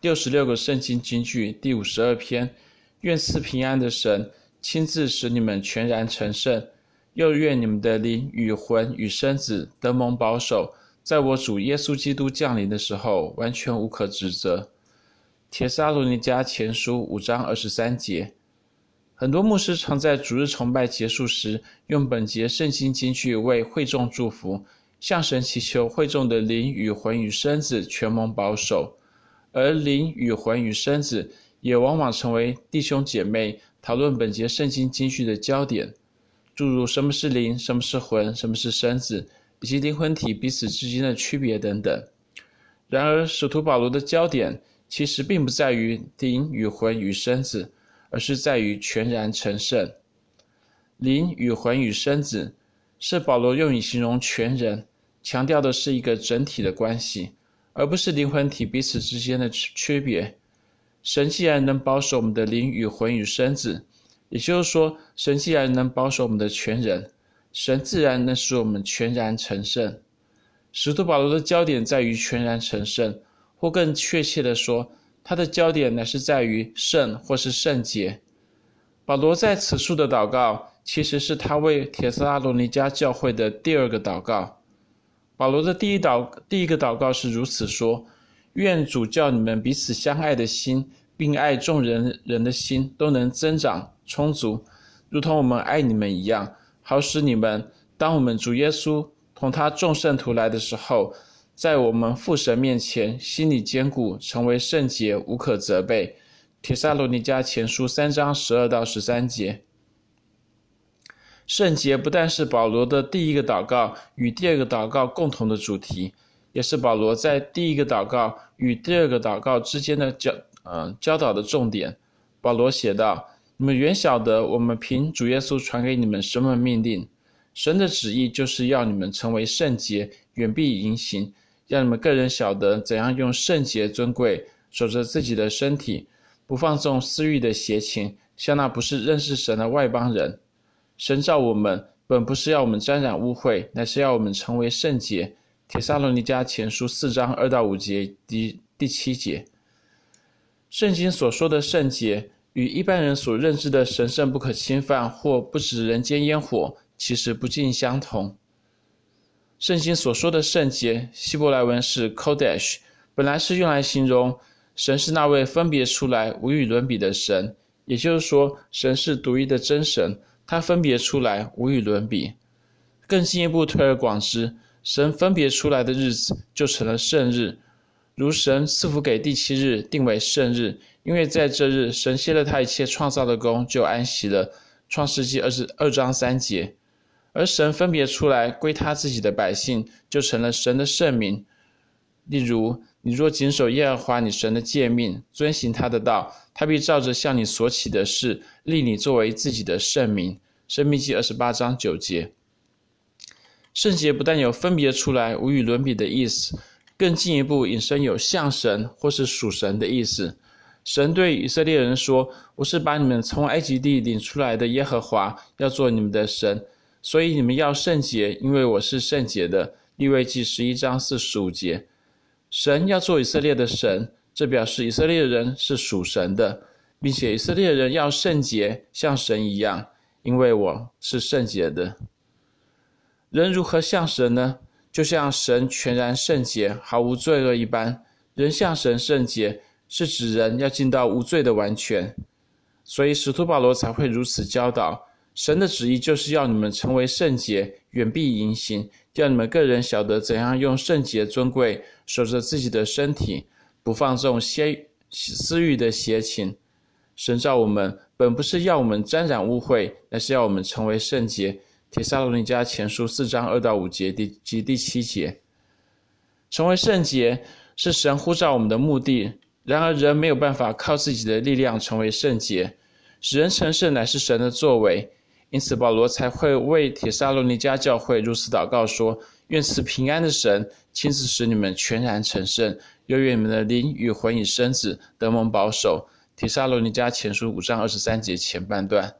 六十六个圣经金句第五十二篇：愿赐平安的神亲自使你们全然成圣，又愿你们的灵与魂与身子得蒙保守，在我主耶稣基督降临的时候，完全无可指责。帖撒罗尼迦前书五章二十三节。很多牧师常在主日崇拜结束时，用本节圣经金句为会众祝福，向神祈求会众的灵与魂与身子全蒙保守，而灵与魂与身子也往往成为弟兄姐妹讨论本节圣经金句的焦点，诸如什么是灵、什么是魂、什么是身子，以及灵魂体彼此之间的区别等等。然而，使徒保罗的焦点其实并不在于灵与魂与身子。而是在于全然成圣，灵与魂与身子，是保罗用以形容全人，强调的是一个整体的关系，而不是灵魂体彼此之间的区别。神既然能保守我们的灵与魂与身子，也就是说，神既然能保守我们的全人，神自然能使我们全然成圣。使徒保罗的焦点在于全然成圣，或更确切地说，他的焦点乃是在于圣或是圣洁。保罗在此处的祷告，其实是他为帖撒罗尼迦教会的第二个祷告。保罗的第一祷第一个祷告是如此说：“愿主叫你们彼此相爱的心，并爱众人人的心，都能增长充足，如同我们爱你们一样，好使你们当我们主耶稣同他众圣徒来的时候。”在我们父神面前，心里坚固，成为圣洁，无可责备。帖撒罗尼迦前书三章十二到十三节。圣洁不但是保罗的第一个祷告与第二个祷告共同的主题，也是保罗在第一个祷告与第二个祷告之间的教呃教导的重点。保罗写道：“你们原晓得，我们凭主耶稣传给你们什么命令？神的旨意就是要你们成为圣洁，远避淫行。”让你们个人晓得怎样用圣洁尊贵守着自己的身体，不放纵私欲的邪情，像那不是认识神的外邦人。神召我们，本不是要我们沾染污秽，乃是要我们成为圣洁。铁萨罗尼迦前书四章二到五节第第七节。圣经所说的圣洁，与一般人所认知的神圣不可侵犯或不食人间烟火，其实不尽相同。圣经所说的圣洁，希伯来文是 kodesh，本来是用来形容神是那位分别出来、无与伦比的神，也就是说，神是独一的真神，他分别出来、无与伦比。更进一步推而广之，神分别出来的日子就成了圣日，如神赐福给第七日，定为圣日，因为在这日，神歇了他一切创造的工，就安息了。创世纪二十二章三节。而神分别出来归他自己的百姓，就成了神的圣名。例如，你若谨守耶和华你神的诫命，遵行他的道，他必照着向你所起的事，立你作为自己的圣民。申命记二十八章九节。圣洁不但有分别出来、无与伦比的意思，更进一步引申有像神或是属神的意思。神对以色列人说：“我是把你们从埃及地领出来的耶和华，要做你们的神。”所以你们要圣洁，因为我是圣洁的。利未记十一章四十五节，神要做以色列的神，这表示以色列人是属神的，并且以色列人要圣洁，像神一样，因为我是圣洁的。人如何像神呢？就像神全然圣洁，毫无罪恶一般。人像神圣洁，是指人要进到无罪的完全。所以使徒保罗才会如此教导。神的旨意就是要你们成为圣洁，远避淫行，叫你们个人晓得怎样用圣洁尊贵守着自己的身体，不放纵私私欲的邪情。神召我们，本不是要我们沾染污秽，乃是要我们成为圣洁。帖撒罗尼迦前书四章二到五节第及第七节，成为圣洁是神呼召我们的目的。然而人没有办法靠自己的力量成为圣洁，使人成圣乃是神的作为。因此，保罗才会为铁沙罗尼迦教会如此祷告说：“愿赐平安的神亲自使你们全然成圣，又愿你们的灵与魂与身子得蒙保守。”铁沙罗尼迦前书五章二十三节前半段。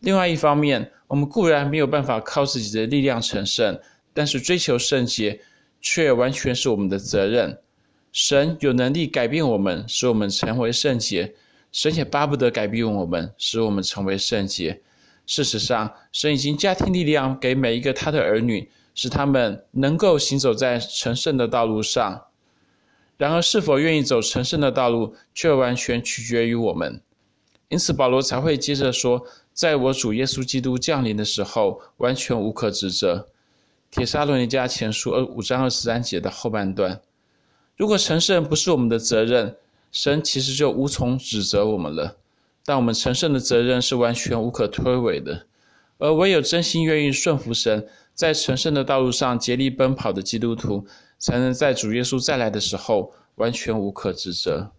另外一方面，我们固然没有办法靠自己的力量成圣，但是追求圣洁却完全是我们的责任。神有能力改变我们，使我们成为圣洁。神也巴不得改变我们，使我们成为圣洁。事实上，神已经加添力量给每一个他的儿女，使他们能够行走在成圣的道路上。然而，是否愿意走成圣的道路，却完全取决于我们。因此，保罗才会接着说：“在我主耶稣基督降临的时候，完全无可指责。”帖撒罗尼迦前书二五章二十三节的后半段。如果成圣不是我们的责任，神其实就无从指责我们了。但我们成圣的责任是完全无可推诿的，而唯有真心愿意顺服神，在成圣的道路上竭力奔跑的基督徒，才能在主耶稣再来的时候完全无可指责。